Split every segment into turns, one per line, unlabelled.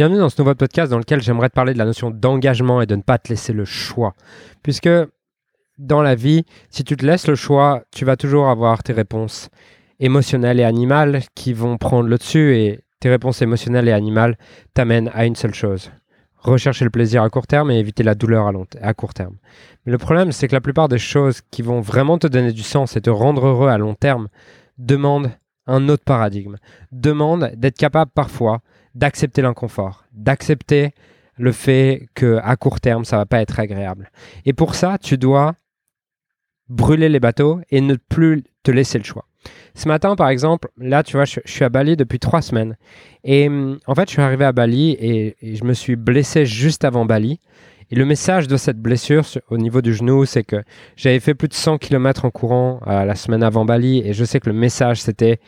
Bienvenue dans ce nouveau podcast dans lequel j'aimerais te parler de la notion d'engagement et de ne pas te laisser le choix. Puisque dans la vie, si tu te laisses le choix, tu vas toujours avoir tes réponses émotionnelles et animales qui vont prendre le dessus et tes réponses émotionnelles et animales t'amènent à une seule chose. Rechercher le plaisir à court terme et éviter la douleur à, long à court terme. Mais le problème, c'est que la plupart des choses qui vont vraiment te donner du sens et te rendre heureux à long terme demandent un autre paradigme. Demandent d'être capable parfois d'accepter l'inconfort, d'accepter le fait que à court terme ça va pas être agréable. Et pour ça, tu dois brûler les bateaux et ne plus te laisser le choix. Ce matin, par exemple, là, tu vois, je, suis à Bali depuis trois semaines. Et en fait, je suis arrivé à Bali et, je me suis blessé juste avant Bali. Et le message de cette blessure au niveau du genou, c'est que j'avais fait plus de 100 km en courant euh, la semaine avant Bali. Et je sais que le message, c'était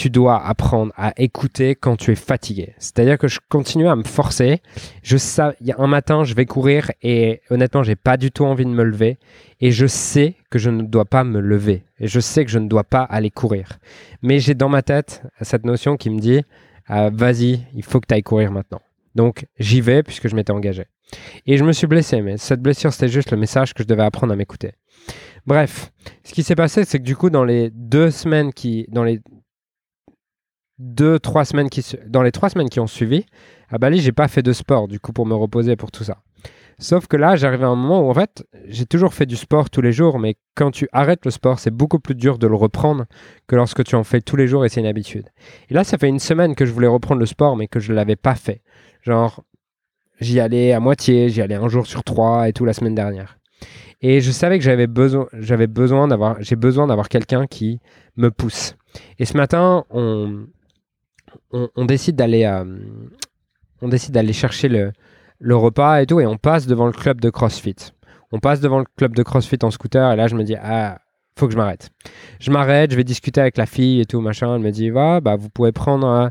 tu dois apprendre à écouter quand tu es fatigué. C'est-à-dire que je continue à me forcer. Je sais, il y a un matin, je vais courir et honnêtement, j'ai pas du tout envie de me lever et je sais que je ne dois pas me lever et je sais que je ne dois pas aller courir. Mais j'ai dans ma tête cette notion qui me dit euh, vas-y, il faut que tu ailles courir maintenant. Donc j'y vais puisque je m'étais engagé. Et je me suis blessé, mais cette blessure, c'était juste le message que je devais apprendre à m'écouter. Bref, ce qui s'est passé, c'est que du coup, dans les deux semaines qui, dans les deux, trois semaines qui, dans les trois semaines qui ont suivi, à Bali, j'ai pas fait de sport, du coup, pour me reposer pour tout ça. Sauf que là, j'arrive à un moment où, en fait, j'ai toujours fait du sport tous les jours, mais quand tu arrêtes le sport, c'est beaucoup plus dur de le reprendre que lorsque tu en fais tous les jours et c'est une habitude. Et là, ça fait une semaine que je voulais reprendre le sport, mais que je ne l'avais pas fait. Genre, j'y allais à moitié, j'y allais un jour sur trois et tout la semaine dernière. Et je savais que j'avais besoin, j'avais besoin d'avoir, j'ai besoin d'avoir quelqu'un qui me pousse. Et ce matin, on, on, décide d'aller euh, on décide d'aller chercher le, repas et tout et on passe devant le club de CrossFit. On passe devant le club de CrossFit en scooter et là je me dis ah faut que je m'arrête. Je m'arrête, je vais discuter avec la fille et tout machin. Elle me dit va bah vous pouvez prendre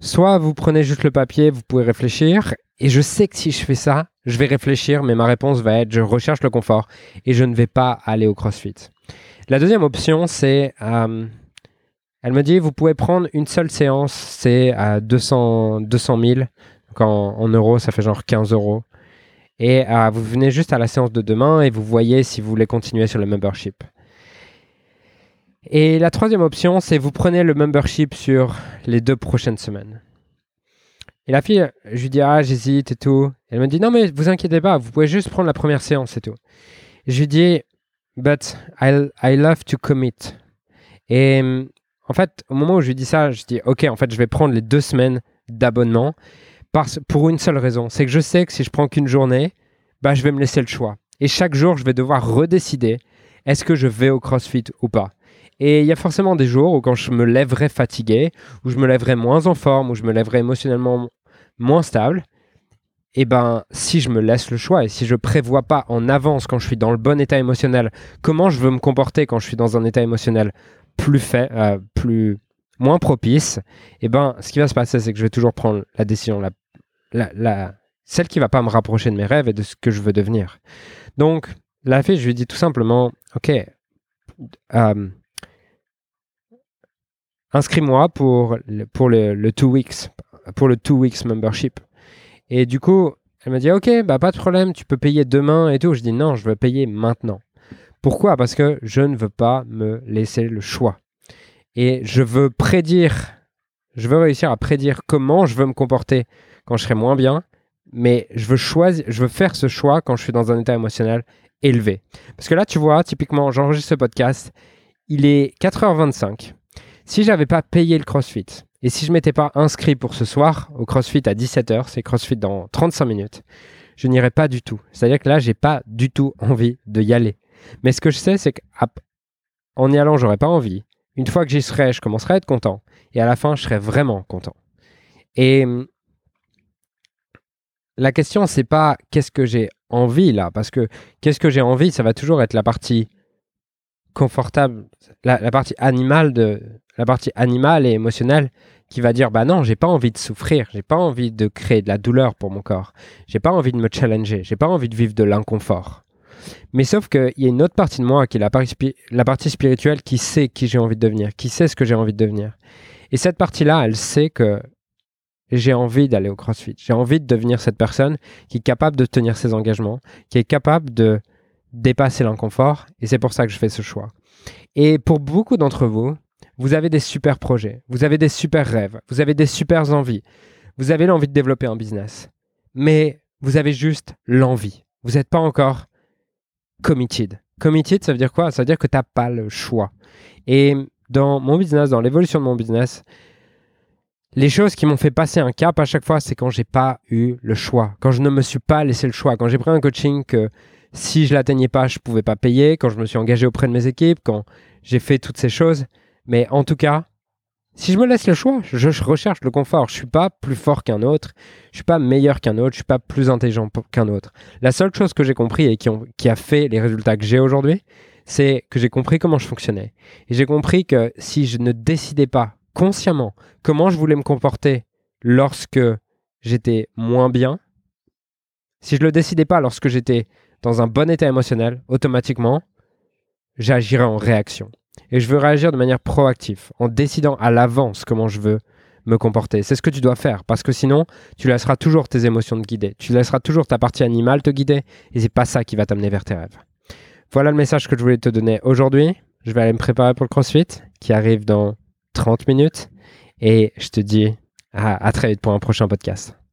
soit vous prenez juste le papier, vous pouvez réfléchir et je sais que si je fais ça, je vais réfléchir mais ma réponse va être je recherche le confort et je ne vais pas aller au CrossFit. La deuxième option c'est euh, elle me dit, vous pouvez prendre une seule séance, c'est à 200, 200 000. Donc en, euros, ça fait genre 15 euros. Et euh, vous venez juste à la séance de demain et vous voyez si vous voulez continuer sur le membership. Et la troisième option, c'est vous prenez le membership sur les deux prochaines semaines. Et la fille, je lui dis, ah, j'hésite et tout. Elle me dit, non, mais vous inquiétez pas, vous pouvez juste prendre la première séance et tout. je lui dis, but I, I love to commit. Et en fait, au moment où je lui dis ça, je dis ok, en fait, je vais prendre les deux semaines d'abonnement pour une seule raison, c'est que je sais que si je prends qu'une journée, bah, je vais me laisser le choix. Et chaque jour, je vais devoir redécider est-ce que je vais au CrossFit ou pas. Et il y a forcément des jours où quand je me lèverai fatigué, où je me lèverai moins en forme, où je me lèverai émotionnellement moins stable, et eh ben si je me laisse le choix et si je prévois pas en avance quand je suis dans le bon état émotionnel comment je veux me comporter quand je suis dans un état émotionnel plus fait, euh, plus moins propice, eh ben, ce qui va se passer, c'est que je vais toujours prendre la décision, la, la, celle qui va pas me rapprocher de mes rêves et de ce que je veux devenir. Donc, la fille, je lui dis tout simplement, ok, euh, inscris-moi pour, le, pour le, le two weeks, pour le two weeks membership. Et du coup, elle m'a dit, ok, bah pas de problème, tu peux payer demain et tout. Je dis non, je veux payer maintenant. Pourquoi? Parce que je ne veux pas me laisser le choix. Et je veux prédire, je veux réussir à prédire comment je veux me comporter quand je serai moins bien, mais je veux choisir, je veux faire ce choix quand je suis dans un état émotionnel élevé. Parce que là, tu vois, typiquement, j'enregistre ce podcast, il est 4h25. Si j'avais pas payé le CrossFit et si je m'étais pas inscrit pour ce soir au CrossFit à 17h, c'est CrossFit dans 35 minutes, je n'irais pas du tout. C'est-à-dire que là, j'ai pas du tout envie de y aller. Mais ce que je sais, c'est qu'en y allant, j'aurais pas envie. Une fois que j'y serai, je commencerai à être content. Et à la fin, je serai vraiment content. Et hum, la question, c'est pas qu'est-ce que j'ai envie là, parce que qu'est-ce que j'ai envie, ça va toujours être la partie confortable, la, partie animale de la partie animale et émotionnelle qui va dire bah non, j'ai pas envie de souffrir, j'ai pas envie de créer de la douleur pour mon corps, j'ai pas envie de me challenger, j'ai pas envie de vivre de l'inconfort. Mais sauf qu'il y a une autre partie de moi qui est la partie, la partie spirituelle qui sait qui j'ai envie de devenir, qui sait ce que j'ai envie de devenir. Et cette partie-là, elle sait que j'ai envie d'aller au CrossFit. J'ai envie de devenir cette personne qui est capable de tenir ses engagements, qui est capable de dépasser l'inconfort. Et c'est pour ça que je fais ce choix. Et pour beaucoup d'entre vous, vous avez des super projets, vous avez des super rêves, vous avez des super envies, vous avez l'envie de développer un business, mais vous avez juste l'envie. Vous n'êtes pas encore committed. Committed, ça veut dire quoi? Ça veut dire que tu n'as pas le choix. Et dans mon business, dans l'évolution de mon business, les choses qui m'ont fait passer un cap à chaque fois, c'est quand j'ai pas eu le choix, quand je ne me suis pas laissé le choix, quand j'ai pris un coaching que si je l'atteignais pas, je pouvais pas payer, quand je me suis engagé auprès de mes équipes, quand j'ai fait toutes ces choses. Mais en tout cas, si je me laisse le choix, je, recherche le confort. Je suis pas plus fort qu'un autre, je suis pas meilleur qu'un autre, je suis pas plus intelligent qu'un autre. La seule chose que j'ai compris et qui, qui a fait les résultats que j'ai aujourd'hui, c'est que j'ai compris comment je fonctionnais. Et j'ai compris que si je ne décidais pas consciemment comment je voulais me comporter lorsque j'étais moins bien, si je ne le décidais pas lorsque j'étais dans un bon état émotionnel, automatiquement, j'agirais en réaction. Et je veux réagir de manière proactive, en décidant à l'avance comment je veux me comporter. C'est ce que tu dois faire, parce que sinon, tu laisseras toujours tes émotions te guider, tu laisseras toujours ta partie animale te guider, et c'est pas ça qui va t'amener vers tes rêves. Voilà le message que je voulais te donner aujourd'hui. Je vais aller me préparer pour le CrossFit, qui arrive dans 30 minutes, et je te dis à très vite pour un prochain podcast.